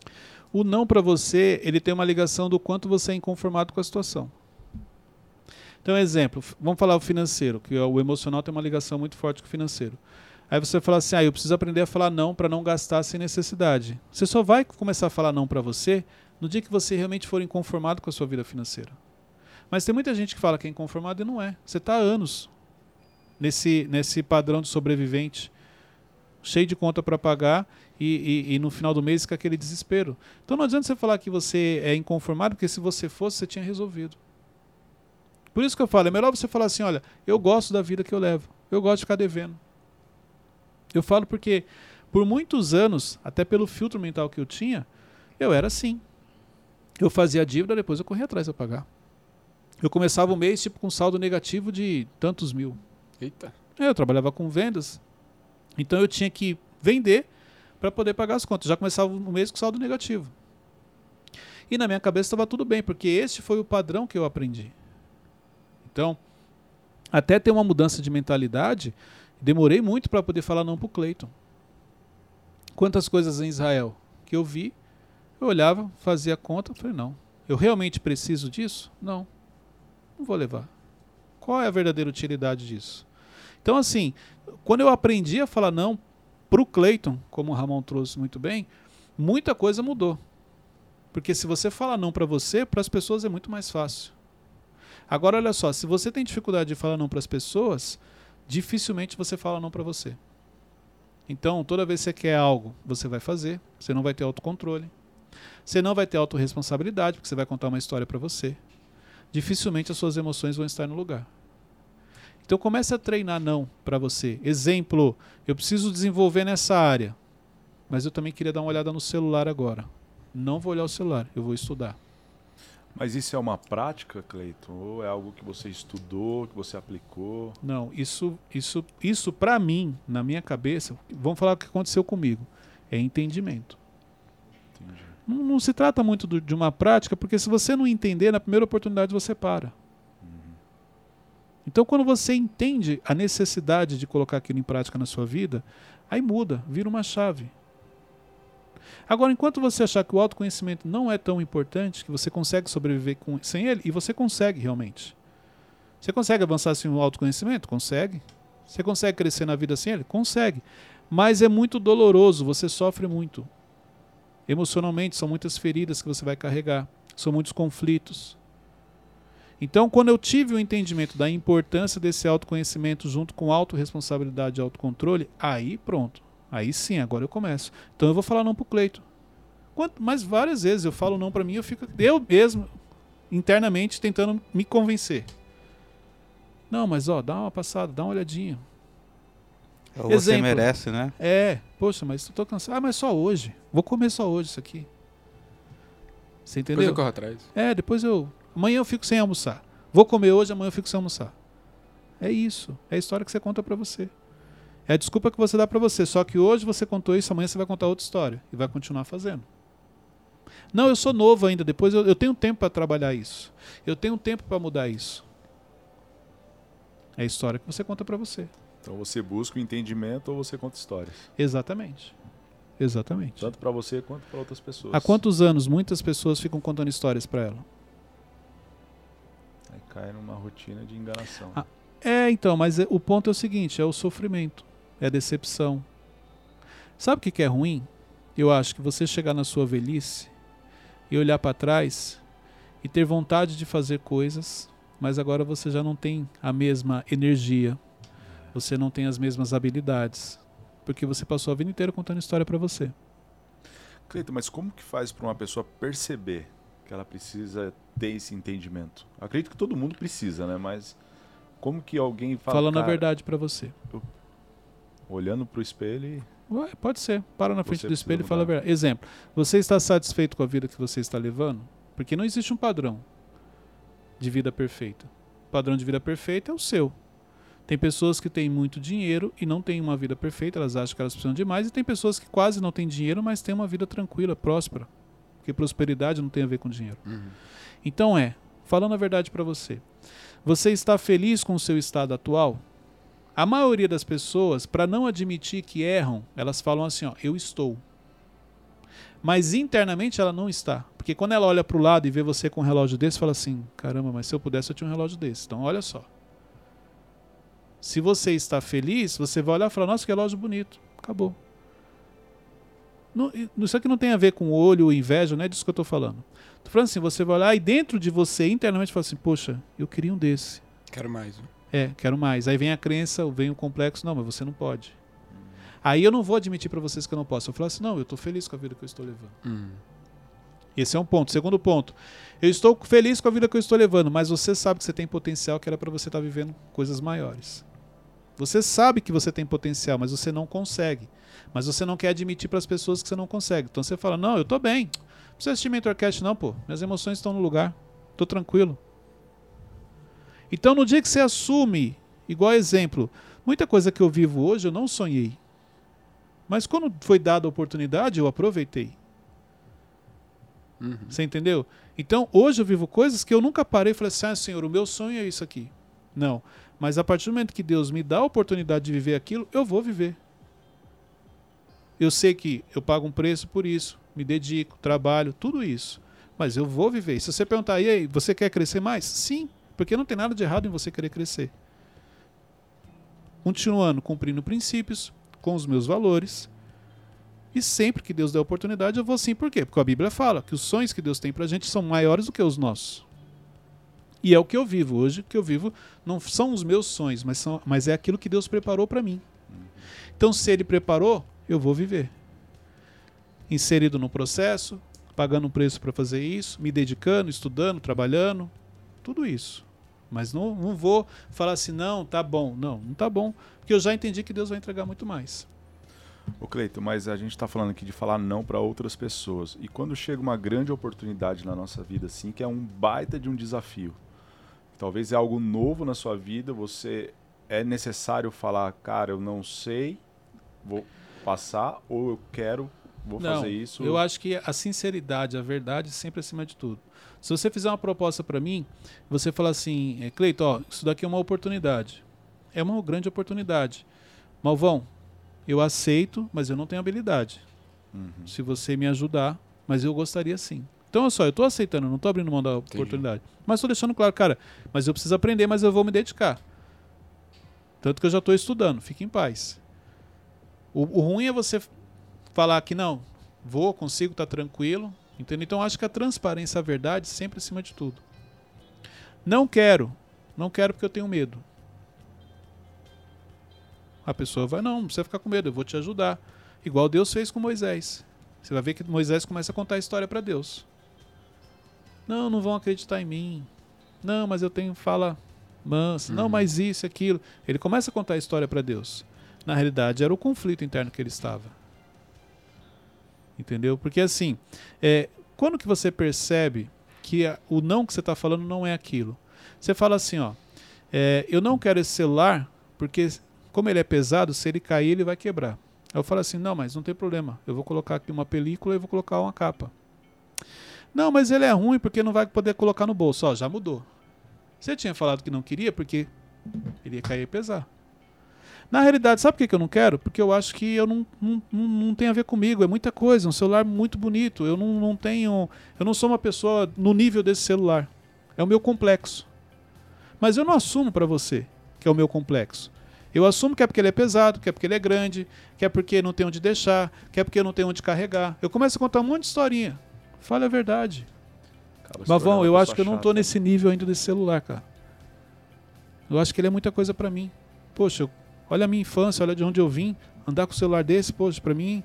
O não para você, ele tem uma ligação do quanto você é inconformado com a situação. Então, exemplo, vamos falar o financeiro, que o emocional tem uma ligação muito forte com o financeiro. Aí você fala assim: "Ah, eu preciso aprender a falar não para não gastar sem necessidade". Você só vai começar a falar não para você no dia que você realmente for inconformado com a sua vida financeira. Mas tem muita gente que fala que é inconformado e não é. Você está há anos nesse nesse padrão de sobrevivente, cheio de conta para pagar e, e- e no final do mês fica aquele desespero. Então não adianta você falar que você é inconformado, porque se você fosse, você tinha resolvido. Por isso que eu falo, é melhor você falar assim, olha, eu gosto da vida que eu levo. Eu gosto de ficar devendo. Eu falo porque por muitos anos, até pelo filtro mental que eu tinha, eu era assim. Eu fazia a dívida, depois eu corria atrás para pagar. Eu começava o mês tipo com saldo negativo de tantos mil. eita. É, Eu trabalhava com vendas. Então eu tinha que vender para poder pagar as contas. Já começava o mês com saldo negativo. E na minha cabeça estava tudo bem, porque este foi o padrão que eu aprendi. Então, até ter uma mudança de mentalidade, demorei muito para poder falar não para o Cleiton. Quantas coisas em Israel que eu vi, eu olhava, fazia conta, falei, não. Eu realmente preciso disso? Não. Não vou levar. Qual é a verdadeira utilidade disso? Então, assim, quando eu aprendi a falar não pro Clayton, como o Ramon trouxe muito bem, muita coisa mudou. Porque se você fala não para você, para as pessoas é muito mais fácil. Agora, olha só, se você tem dificuldade de falar não para as pessoas, dificilmente você fala não para você. Então, toda vez que você quer algo, você vai fazer, você não vai ter autocontrole. Você não vai ter autorresponsabilidade, porque você vai contar uma história para você. Dificilmente as suas emoções vão estar no lugar. Então comece a treinar não para você. Exemplo, eu preciso desenvolver nessa área, mas eu também queria dar uma olhada no celular agora. Não vou olhar o celular, eu vou estudar. Mas isso é uma prática, Cleiton? Ou é algo que você estudou, que você aplicou? Não, isso, isso, isso para mim, na minha cabeça, vamos falar o que aconteceu comigo, é entendimento. Entendi. Não, não se trata muito do- de uma prática, porque se você não entender, na primeira oportunidade você para. Então, quando você entende a necessidade de colocar aquilo em prática na sua vida, aí muda, vira uma chave. Agora, enquanto você achar que o autoconhecimento não é tão importante, que você consegue sobreviver com, sem ele, e você consegue realmente. Você consegue avançar sem o autoconhecimento? Consegue. Você consegue crescer na vida sem ele? Consegue. Mas é muito doloroso, você sofre muito. Emocionalmente, são muitas feridas que você vai carregar, são muitos conflitos. Então, quando eu tive o entendimento da importância desse autoconhecimento junto com autorresponsabilidade e autocontrole, aí pronto. Aí sim, agora eu começo. Então eu vou falar não pro Cleito. Quanto, mas várias vezes eu falo não para mim, eu fico eu mesmo internamente tentando me convencer. Não, mas ó, dá uma passada, dá uma olhadinha. Ou você Exemplo. merece, né? É, poxa, mas eu tô cansado. Ah, mas só hoje. Vou comer só hoje isso aqui. Você Depois entendeu? eu corro atrás. É, depois eu. Amanhã eu fico sem almoçar. Vou comer hoje, amanhã eu fico sem almoçar. É isso. É a história que você conta pra você. É a desculpa que você dá pra você. Só que hoje você contou isso, amanhã você vai contar outra história. E vai continuar fazendo. Não, eu sou novo ainda, depois eu, eu tenho tempo para trabalhar isso. Eu tenho tempo para mudar isso. É a história que você conta para você. Então você busca o entendimento ou você conta histórias. Exatamente. Exatamente. Tanto para você quanto para outras pessoas. Há quantos anos muitas pessoas ficam contando histórias para ela? Aí cai numa rotina de enganação. Ah, É, então, mas é- o ponto é o seguinte: é o sofrimento, é a decepção. Sabe o que, é ruim? Eu acho que você chegar na sua velhice e olhar para trás e ter vontade de fazer coisas, mas agora você já não tem a mesma energia, você não tem as mesmas habilidades, porque você passou a vida inteira contando história para você. Cleiton, mas como que faz para uma pessoa perceber que ela precisa ter esse entendimento? Acredito que todo mundo precisa, né? Mas como que alguém fala, Falando a "Cara, verdade para você. Olhando pro espelho e Ué, pode ser. Para na frente Você do espelho e fala a verdade. Exemplo, você está satisfeito com a vida que você está levando? Porque não existe um padrão de vida perfeita. O padrão de vida perfeita é o seu. Tem pessoas que têm muito dinheiro e não têm uma vida perfeita, elas acham que elas precisam de mais, e tem pessoas que quase não têm dinheiro, mas têm uma vida tranquila, próspera. Porque prosperidade não tem a ver com dinheiro. Uhum. Então é, falando a verdade para você, você está feliz com o seu estado atual? A maioria das pessoas, para não admitir que erram, elas falam assim, ó, eu estou. Mas internamente ela não está. Porque quando ela olha para o lado e vê você com um relógio desse, fala assim: caramba, mas se eu pudesse eu tinha um relógio desse. Então olha só. Se você está feliz, você vai olhar e falar: nossa, que relógio bonito. Acabou. Não, isso aqui não tem a ver com olho inveja, não é disso que eu estou falando. Tô falando assim: você vai olhar e dentro de você, internamente, fala assim: poxa, eu queria um desse. Quero mais. né? É, quero mais. Aí vem a crença, vem o complexo, não, mas você não pode. Aí eu não vou admitir para vocês que eu não posso. Eu falo assim: não, eu estou feliz com a vida que eu estou levando. Uhum. Esse é um ponto. Segundo ponto, eu estou feliz com a vida que eu estou levando, mas você sabe que você tem potencial que era para você estar vivendo coisas maiores. Você sabe que você tem potencial, mas você não consegue. Mas você não quer admitir para as pessoas que você não consegue. Então você fala: não, eu estou bem. Não precisa assistir Mentorcast, não, pô. Minhas emoções estão no lugar. Estou tranquilo. Então no dia que você assume, igual exemplo, muita coisa que eu vivo hoje eu não sonhei. Mas quando foi dada a oportunidade, eu aproveitei. Uhum. Você entendeu? Então, hoje eu vivo coisas que eu nunca parei e falei assim: ah, Senhor, o meu sonho é isso aqui. Não. Mas a partir do momento que Deus me dá a oportunidade de viver aquilo, eu vou viver. Eu sei que eu pago um preço por isso, me dedico, trabalho, tudo isso. Mas eu vou viver. E se você perguntar, e aí, você quer crescer mais? Sim, porque não tem nada de errado em você querer crescer. Continuando cumprindo princípios, com os meus valores, e sempre que Deus der oportunidade, eu vou sim. Por quê? Porque a Bíblia fala que os sonhos que Deus tem pra gente são maiores do que os nossos. E é o que eu vivo hoje, o que eu vivo não são os meus sonhos, mas, são, mas é aquilo que Deus preparou para mim. Então, se Ele preparou, eu vou viver. Inserido no processo, pagando um preço para fazer isso, me dedicando, estudando, trabalhando, tudo isso. Mas não, não vou falar assim, não, tá bom. Não, não tá bom, porque eu já entendi que Deus vai entregar muito mais. Ô Cleito, mas a gente está falando aqui de falar não para outras pessoas. E quando chega uma grande oportunidade na nossa vida, assim, que é um baita de um desafio, talvez é algo novo na sua vida, você é necessário falar, cara, eu não sei, vou passar, ou eu quero, vou Não, fazer isso. Eu acho que a sinceridade, a verdade, sempre acima de tudo. Se você fizer uma proposta para mim, você falar assim, é, Cleito, ó, isso daqui é uma oportunidade. É uma grande oportunidade. Malvão, eu aceito, mas eu não tenho habilidade. Uhum. Se você me ajudar, mas eu gostaria sim. Então, olha só, eu estou aceitando, não estou abrindo mão da oportunidade. Mas estou deixando claro, cara, mas eu preciso aprender, mas eu vou me dedicar. Tanto que eu já estou estudando, fique em paz. O, o ruim é você falar que não, vou, consigo, tá tranquilo. Entendeu? Então acho que a transparência, a verdade, sempre acima de tudo. Não quero. Não quero porque eu tenho medo. A pessoa vai, não, não precisa ficar com medo, eu vou te ajudar. Igual Deus fez com Moisés. Você vai ver que Moisés começa a contar a história para Deus. Não, não vão acreditar em mim. Não, mas eu tenho fala mansa. Não, Uhum. mas isso, aquilo. Ele começa a contar a história para Deus. Na realidade, era o conflito interno que ele estava. Entendeu? Porque assim, é, quando que você percebe que a- o não que você está falando não é aquilo? Você fala assim, ó, é, eu não quero esse celular porque como ele é pesado, se ele cair ele vai quebrar. Eu falo assim, não, mas não tem problema. Eu vou colocar aqui uma película e vou colocar uma capa. Não, mas ele é ruim porque não vai poder colocar no bolso. Ó, já mudou. Você tinha falado que não queria porque ele ia cair e pesar. Na realidade, sabe por que eu não quero? Porque eu acho que eu não, não, não, tem a ver comigo. É muita coisa. Um celular muito bonito. Eu não, não tenho. Eu não sou uma pessoa no nível desse celular. É o meu complexo. Mas eu não assumo pra você que é o meu complexo. Eu assumo que é porque ele é pesado, que é porque ele é grande, que é porque não tem onde deixar, que é porque não tem onde carregar. Eu começo a contar um monte de historinha. Fala a verdade. Mas vão, uma eu acho que eu não tô nesse nível ainda desse celular, cara. Eu acho que ele é muita coisa pra mim. Poxa, eu- olha a minha infância, olha de onde eu vim. Andar com o celular desse, poxa, pra mim,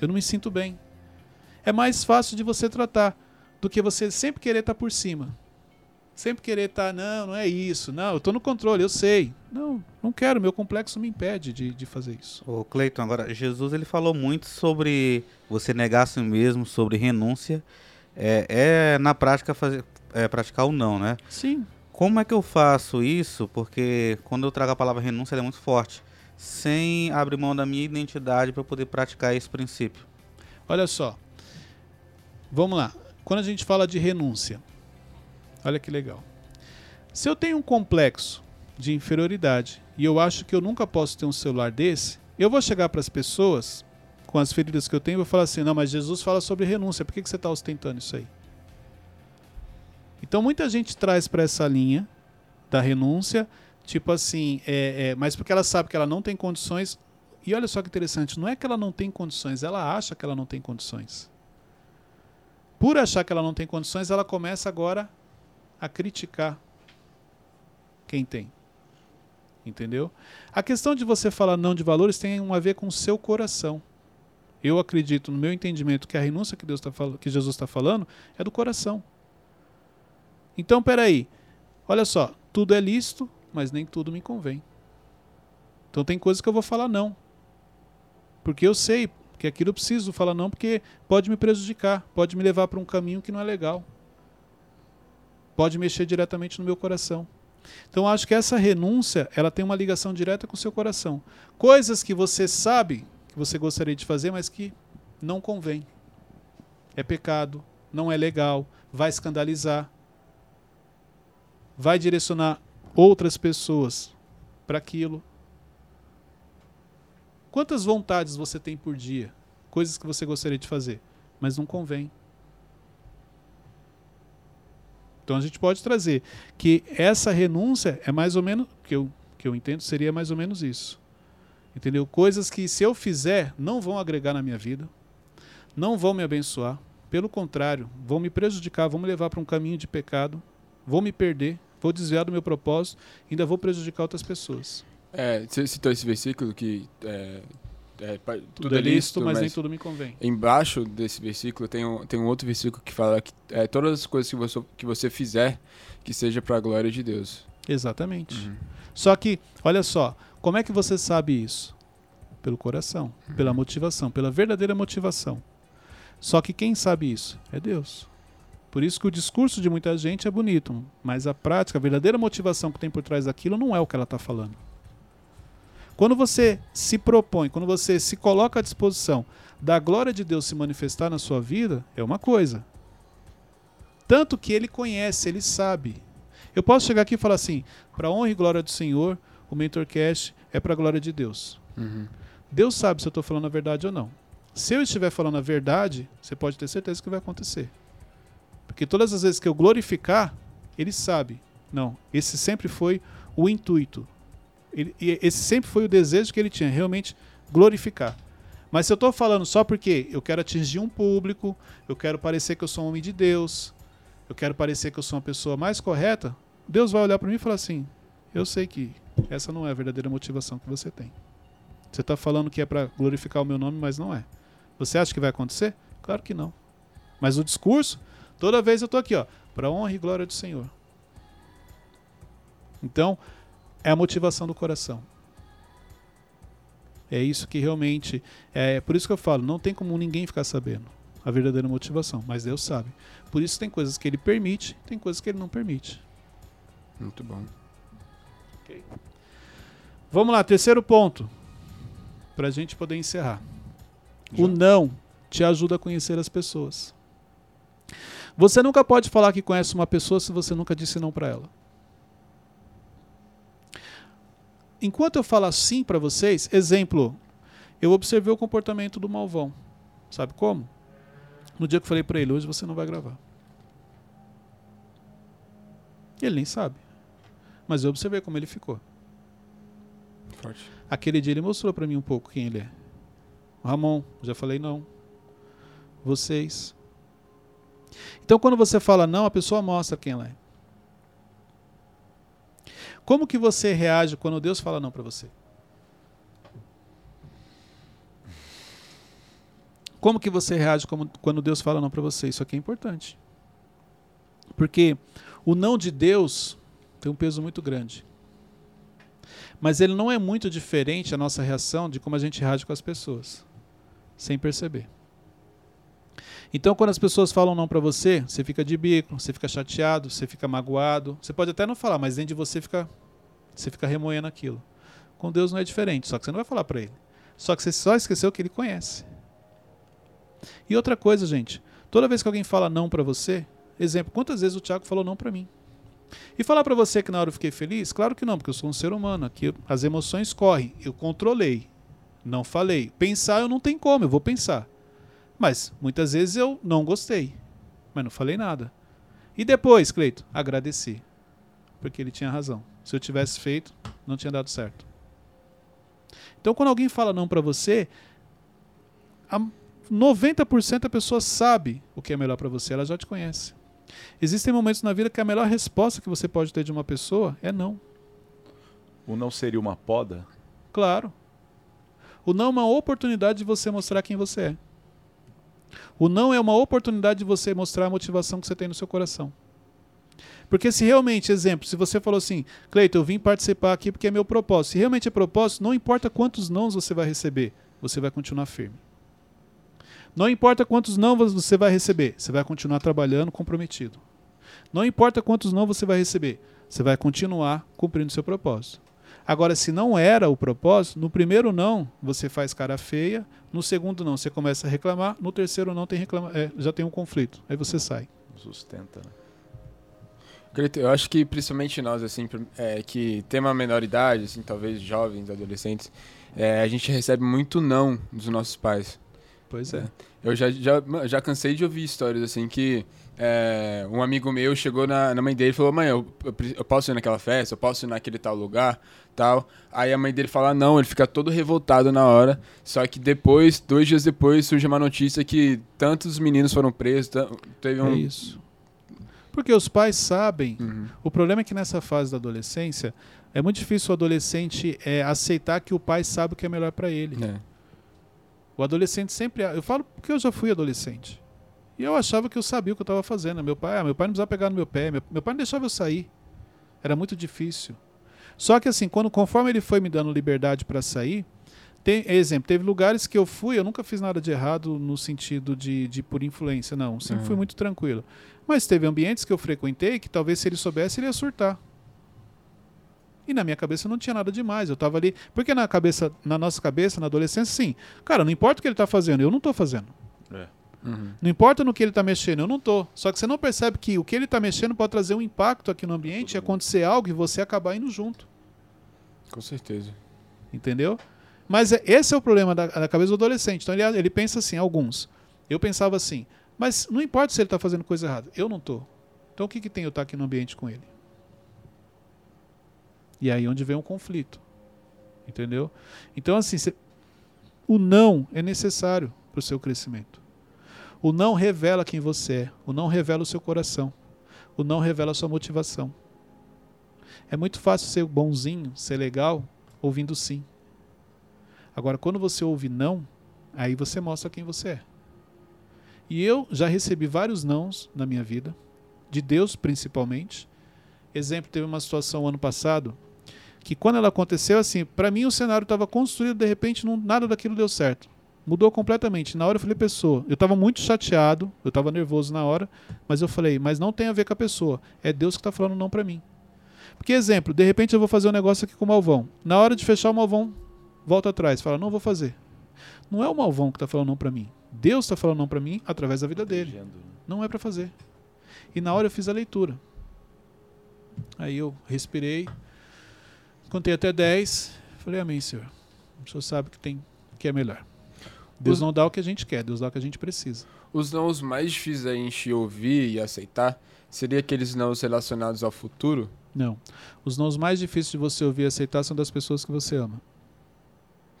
eu não me sinto bem. É mais fácil de você tratar do que você sempre querer estar por cima. Sempre querer estar, não, não é isso. Não, eu tô no controle, eu sei. Não, não quero, meu complexo me impede de, de fazer isso. Ô Cleiton, agora, Jesus ele falou muito sobre você negar a si mesmo, sobre renúncia. É, é na prática fazer, é, praticar o não, né? Sim, Como é que eu faço isso? Porque quando eu trago a palavra renúncia, ela é muito forte. Sem abrir mão da minha identidade para poder praticar esse princípio. Olha só. Vamos lá. Quando a gente fala de renúncia, olha que legal. Se eu tenho um complexo de inferioridade e eu acho que eu nunca posso ter um celular desse, eu vou chegar para as pessoas com as feridas que eu tenho e vou falar assim: não, mas Jesus fala sobre renúncia, por que, que você está ostentando isso aí? Então muita gente traz para essa linha da renúncia, tipo assim, é, é, mas porque ela sabe que ela não tem condições. E olha só que interessante, não é que ela não tem condições, ela acha que ela não tem condições. Por achar que ela não tem condições, ela começa agora a criticar quem tem. Entendeu? A questão de você falar não de valores tem um a ver com o seu coração. Eu acredito, no meu entendimento, que a renúncia que, Deus tá que Jesus está falando é do coração. Então, peraí. Olha só, tudo é lícito, mas nem tudo me convém. Então tem coisas que eu vou falar não. Porque eu sei que aquilo eu preciso falar não, porque pode me prejudicar, pode me levar para um caminho que não é legal. Pode mexer diretamente no meu coração. Então acho que essa renúncia, ela tem uma ligação direta com o seu coração. Coisas que você sabe que você gostaria de fazer, mas que não convém. É pecado, não é legal, vai escandalizar, vai direcionar outras pessoas para aquilo. Quantas vontades você tem por dia? Coisas que você gostaria de fazer, mas não convém. Então a gente pode trazer que essa renúncia é mais ou menos, que eu, que eu entendo, seria mais ou menos isso. Entendeu? Coisas que se eu fizer não vão agregar na minha vida, não vão me abençoar, pelo contrário, vão me prejudicar, vão me levar para um caminho de pecado, vou me perder, vou desviar do meu propósito, ainda vou prejudicar outras pessoas. É, você citou esse versículo que é, é, pa- Tudo, é lícito, mas, nem tudo me convém. Embaixo desse versículo tem um, tem um outro versículo que fala que é, todas as coisas que você, que você fizer, que seja para a glória de Deus. Exatamente. Uhum. Só que, olha só, como é que você sabe isso? Pelo coração, pela motivação, pela verdadeira motivação. Só que quem sabe isso? É Deus. Por isso que o discurso de muita gente é bonito, mas a prática, a verdadeira motivação que tem por trás daquilo não é o que ela está falando. Quando você se propõe, quando você se coloca à disposição da glória de Deus se manifestar na sua vida, é uma coisa. Tanto que ele conhece, ele sabe. Eu posso chegar aqui e falar assim: para honra e glória do Senhor, o MentorCast é para a glória de Deus. Uhum. Deus sabe se eu estou falando a verdade ou não. Se eu estiver falando a verdade, você pode ter certeza que vai acontecer. Porque todas as vezes que eu glorificar, ele sabe. Não, esse sempre foi o intuito. Ele- esse sempre foi o desejo que ele tinha, realmente glorificar. Mas se eu estou falando só porque eu quero atingir um público, eu quero parecer que eu sou um homem de Deus, eu quero parecer que eu sou uma pessoa mais correta, Deus vai olhar para mim e falar assim: eu sei que essa não é a verdadeira motivação que você tem. Você está falando que é para glorificar o meu nome, mas não é. Você acha que vai acontecer? Claro que não. Mas o discurso, toda vez eu estou aqui, ó, para honra e glória do Senhor. Então, é a motivação do coração. É isso que realmente. É por isso que eu falo, não tem como ninguém ficar sabendo a verdadeira motivação, mas Deus sabe. Por isso tem coisas que ele permite, tem coisas que ele não permite. Muito bom. Vamos lá, terceiro ponto. Para a gente poder encerrar. O não te ajuda a conhecer as pessoas. Você nunca pode falar que conhece uma pessoa se você nunca disse não para ela. Enquanto eu falo sim para vocês, exemplo, eu observei o comportamento do Malvão. Sabe como? No dia que eu falei para ele, hoje você não vai gravar. Ele nem sabe. Mas eu observei como ele ficou. Forte. Aquele dia ele mostrou para mim um pouco quem ele é. Ramon, já falei não. Vocês. Então quando você fala não, a pessoa mostra quem ela é. Como que você reage quando Deus fala não para você? Como que você reage quando Deus fala não para você? Isso aqui é importante. Porque o não de Deus tem um peso muito grande. Mas ele não é muito diferente a nossa reação de como a gente reage com as pessoas, sem perceber. Então, quando as pessoas falam não para você, você fica de bico, você fica chateado, você fica magoado. Você pode até não falar, mas dentro de você fica, você fica remoendo aquilo. Com Deus não é diferente, só que você não vai falar para ele. Só que você só esqueceu que ele conhece. E outra coisa, gente, toda vez que alguém fala não para você, exemplo, quantas vezes o Tiago falou não para mim? E falar para você que na hora eu fiquei feliz? Claro que não, porque eu sou um ser humano. Aqui as emoções correm. Eu controlei. Não falei. Pensar eu não tenho como, eu vou pensar. Mas muitas vezes eu não gostei. Mas não falei nada. E depois, Cleito, agradeci. Porque ele tinha razão. Se eu tivesse feito, não tinha dado certo. Então quando alguém fala não para você, a 90% a pessoa sabe o que é melhor para você, ela já te conhece. Existem momentos na vida que a melhor resposta que você pode ter de uma pessoa é não. O não seria uma poda? Claro. O não é uma oportunidade de você mostrar quem você é. O não é uma oportunidade de você mostrar a motivação que você tem no seu coração. Porque se realmente, exemplo, se você falou assim, Cleiton, eu vim participar aqui porque é meu propósito. Se realmente é propósito, não importa quantos nãos você vai receber, você vai continuar firme. Não importa quantos não você vai receber, você vai continuar trabalhando comprometido. Não importa quantos não você vai receber, você vai continuar cumprindo seu propósito. Agora, se não era o propósito, no primeiro não você faz cara feia, no segundo não você começa a reclamar, no terceiro não tem reclama é, já tem um conflito, aí você sai. Sustenta, né? Eu acho que principalmente nós, assim, é, que tem uma menoridade, assim, talvez jovens, adolescentes, é, a gente recebe muito não dos nossos pais. Pois é. Eu já, já, já cansei de ouvir histórias assim que é, um amigo meu chegou na, na mãe dele e falou: Mãe, eu, eu eu posso ir naquela festa, eu posso ir naquele tal lugar, tal. Aí a mãe dele fala: Não, ele fica todo revoltado na hora. Só que depois, dois dias depois, surge uma notícia que tantos meninos foram presos. Teve um. É isso. Porque os pais sabem. Uhum. O problema é que nessa fase da adolescência é muito difícil o adolescente é, aceitar que o pai sabe o que é melhor para ele. É. O adolescente sempre. Eu falo porque eu já fui adolescente. E eu achava que eu sabia o que eu estava fazendo. Meu pai, ah, meu pai não precisava pegar no meu pé. Meu, meu pai não deixava eu sair. Era muito difícil. Só que assim, quando conforme ele foi me dando liberdade para sair, tem, exemplo, teve lugares que eu fui, eu nunca fiz nada de errado no sentido de, de por influência, não. Sempre fui Uhum. muito tranquilo. Mas teve ambientes que eu frequentei que talvez se ele soubesse, ele ia surtar. E na minha cabeça não tinha nada demais. Eu tava ali. Porque na cabeça, na nossa cabeça, na adolescência, sim. Cara, não importa o que ele tá fazendo, eu não tô fazendo. Uhum. Não importa no que ele tá mexendo, eu não tô. Só que você não percebe que o que ele tá mexendo pode trazer um impacto aqui no ambiente e acontecer algo e você acabar indo junto. Com certeza. Entendeu? Mas é- esse é o problema da, da cabeça do adolescente. Então ele, ele pensa assim, alguns. Eu pensava assim, mas não importa se ele está fazendo coisa errada, eu não tô. Então o que, que tem eu estar aqui no ambiente com ele? E aí é onde vem um conflito. Entendeu? Então, assim, cê- o não é necessário para o seu crescimento. O não revela quem você é. O não revela o seu coração. O não revela a sua motivação. É muito fácil ser bonzinho, ser legal, ouvindo sim. Agora, quando você ouve não, aí você mostra quem você é. E eu já recebi vários nãos na minha vida, de Deus principalmente. Exemplo, teve uma situação ano passado que quando ela aconteceu assim, para mim o cenário estava construído, de repente não, nada daquilo deu certo. Mudou completamente. Na hora eu falei, pessoa, eu estava muito chateado, eu estava nervoso na hora, mas eu falei, mas não tem a ver com a pessoa, é Deus que está falando não para mim. Porque, exemplo, de repente eu vou fazer um negócio aqui com o Malvão. Na hora de fechar o Malvão, volta atrás, fala, não vou fazer. Não é o Malvão que está falando não para mim. Deus está falando não para mim através da vida dele. Né? Não é para fazer. E na hora eu fiz a leitura. Aí eu respirei, contei até 10, falei, amém, Senhor. O Senhor sabe que tem que é melhor. Deus Os- não dá o que a gente quer, Deus dá o que a gente precisa. Os não os mais difíceis da gente ouvir e aceitar seria aqueles não relacionados ao futuro? Não. Os nãos mais difíceis de você ouvir e aceitar são das pessoas que você ama.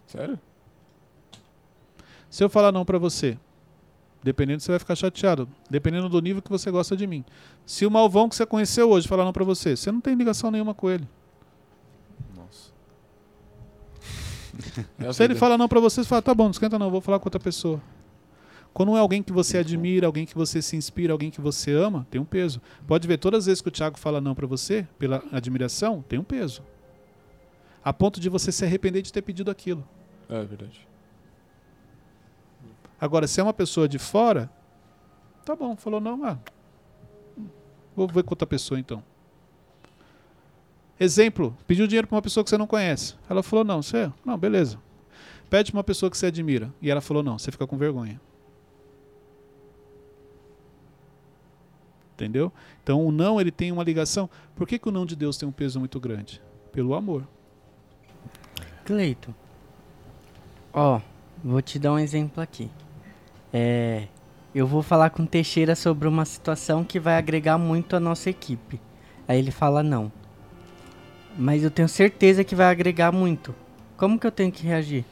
Sério? Se eu falar não pra você, dependendo, você vai ficar chateado. Dependendo do nível que você gosta de mim. Se o malvão que você conheceu hoje falar não pra você, você não tem ligação nenhuma com ele. Nossa. É Se ele vida. fala não pra você, você fala, tá bom, não esquenta não, vou falar com outra pessoa. Quando é alguém que você admira, alguém que você se inspira, alguém que você ama, tem um peso. Pode ver, todas as vezes que o Thiago fala não pra você, pela admiração, tem um peso. A ponto de você se arrepender de ter pedido aquilo. É verdade. Agora, se é uma pessoa de fora, tá bom, falou não, ah, vou ver com outra pessoa então. Exemplo, pediu dinheiro para uma pessoa que você não conhece. Ela falou não, você, não, beleza. Pede pra uma pessoa que você admira e ela falou não, você fica com vergonha. Entendeu? Então o não ele tem uma ligação. Por que, que o não de Deus tem um peso muito grande? Pelo amor. Cleito. Ó, vou te dar um exemplo aqui. É, eu vou falar com o Teixeira sobre uma situação que vai agregar muito à nossa equipe. Aí ele fala não. Mas eu tenho certeza que vai agregar muito. Como que eu tenho que reagir?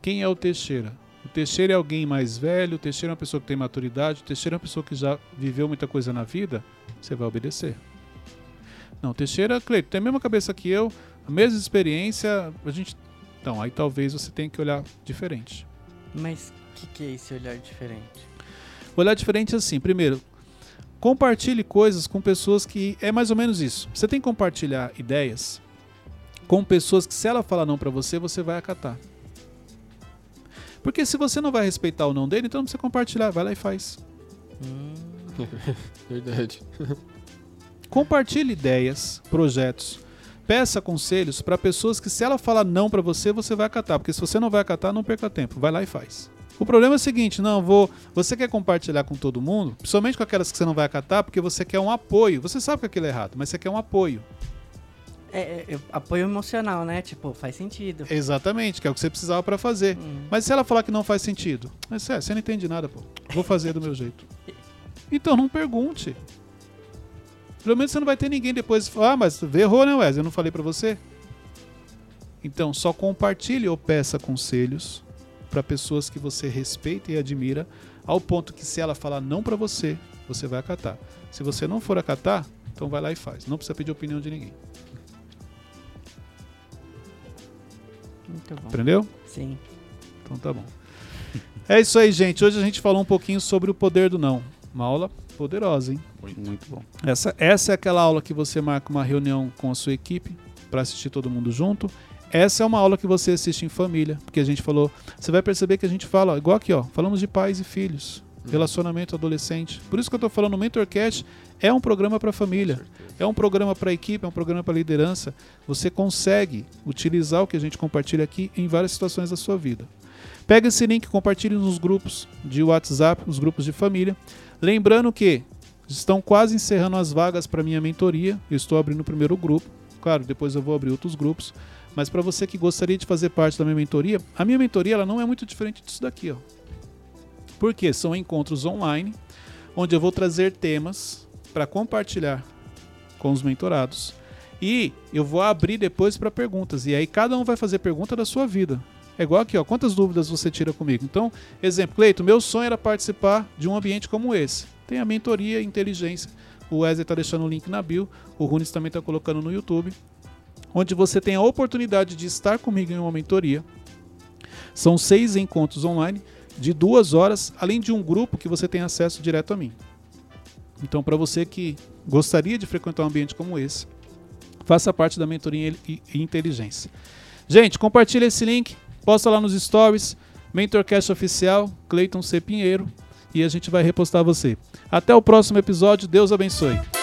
Quem é o Teixeira? O Teixeira é alguém mais velho, o Teixeira é uma pessoa que tem maturidade, o Teixeira é uma pessoa que já viveu muita coisa na vida, você vai obedecer. Não, o Teixeira, Cleito, tem a mesma cabeça que eu, a mesma experiência, a gente. Então, aí talvez você tenha que olhar diferente. Mas o que, que é esse olhar diferente? Olhar diferente assim, primeiro, compartilhe coisas com pessoas que. É mais ou menos isso. Você tem que compartilhar ideias com pessoas que, se ela falar não pra você, você vai acatar. Porque se você não vai respeitar o não dele, então não precisa compartilhar, vai lá e faz. Hum, Verdade. Compartilhe ideias, projetos. Peça conselhos para pessoas que, se ela falar não para você, você vai acatar. Porque se você não vai acatar, não perca tempo. Vai lá e faz. O problema é o seguinte: não, vou. Você quer compartilhar com todo mundo, principalmente com aquelas que você não vai acatar, porque você quer um apoio. Você sabe que aquilo é errado, mas você quer um apoio. É, é, apoio emocional, né? Tipo, faz sentido. Exatamente, que é o que você precisava para fazer. Hum. Mas se ela falar que não faz sentido, mas é, você não entende nada, pô. Vou fazer do meu jeito. Então não pergunte. Pelo menos você não vai ter ninguém depois. Ah, mas errou, né, Wesley? Eu não falei pra você. Então só compartilhe ou peça conselhos para pessoas que você respeita e admira, ao ponto que se ela falar não pra você, você vai acatar. Se você não for acatar, então vai lá e faz. Não precisa pedir opinião de ninguém. Muito bom. Aprendeu? Sim. Então tá bom. É isso aí, gente. Hoje a gente falou um pouquinho sobre o poder do não. Uma aula poderosa, hein? Muito bom. Essa, essa é aquela aula que você marca uma reunião com a sua equipe para assistir todo mundo junto. Essa é uma aula que você assiste em família, porque a gente falou. Você vai perceber que a gente fala, igual aqui, ó, falamos de pais e filhos, relacionamento adolescente. Por isso que eu tô falando, o MentorCast é um programa para família, é um programa para equipe, é um programa para liderança. Você consegue utilizar o que a gente compartilha aqui em várias situações da sua vida. Pega esse link, compartilhe nos grupos de WhatsApp, nos grupos de família. Lembrando que estão quase encerrando as vagas para minha mentoria. Eu estou abrindo o primeiro grupo. Claro, depois eu vou abrir outros grupos. Mas para você que gostaria de fazer parte da minha mentoria, a minha mentoria ela não é muito diferente disso daqui, ó. Porque são encontros online, onde eu vou trazer temas para compartilhar com os mentorados. E eu vou abrir depois para perguntas. E aí cada um vai fazer pergunta da sua vida. É igual aqui, ó. Quantas dúvidas você tira comigo? Então, exemplo, Cleito, meu sonho era participar de um ambiente como esse. Tem a mentoria inteligência. O Wesley está deixando o link na bio. O Runes também está colocando no YouTube. Onde você tem a oportunidade de estar comigo em uma mentoria. São seis encontros online de duas horas, além de um grupo que você tem acesso direto a mim. Então, para você que gostaria de frequentar um ambiente como esse, faça parte da mentoria e inteligência. Gente, compartilha esse link, posta lá nos stories, Mentorcast Oficial, Cleiton C. Pinheiro, e a gente vai repostar você. Até o próximo episódio, Deus abençoe.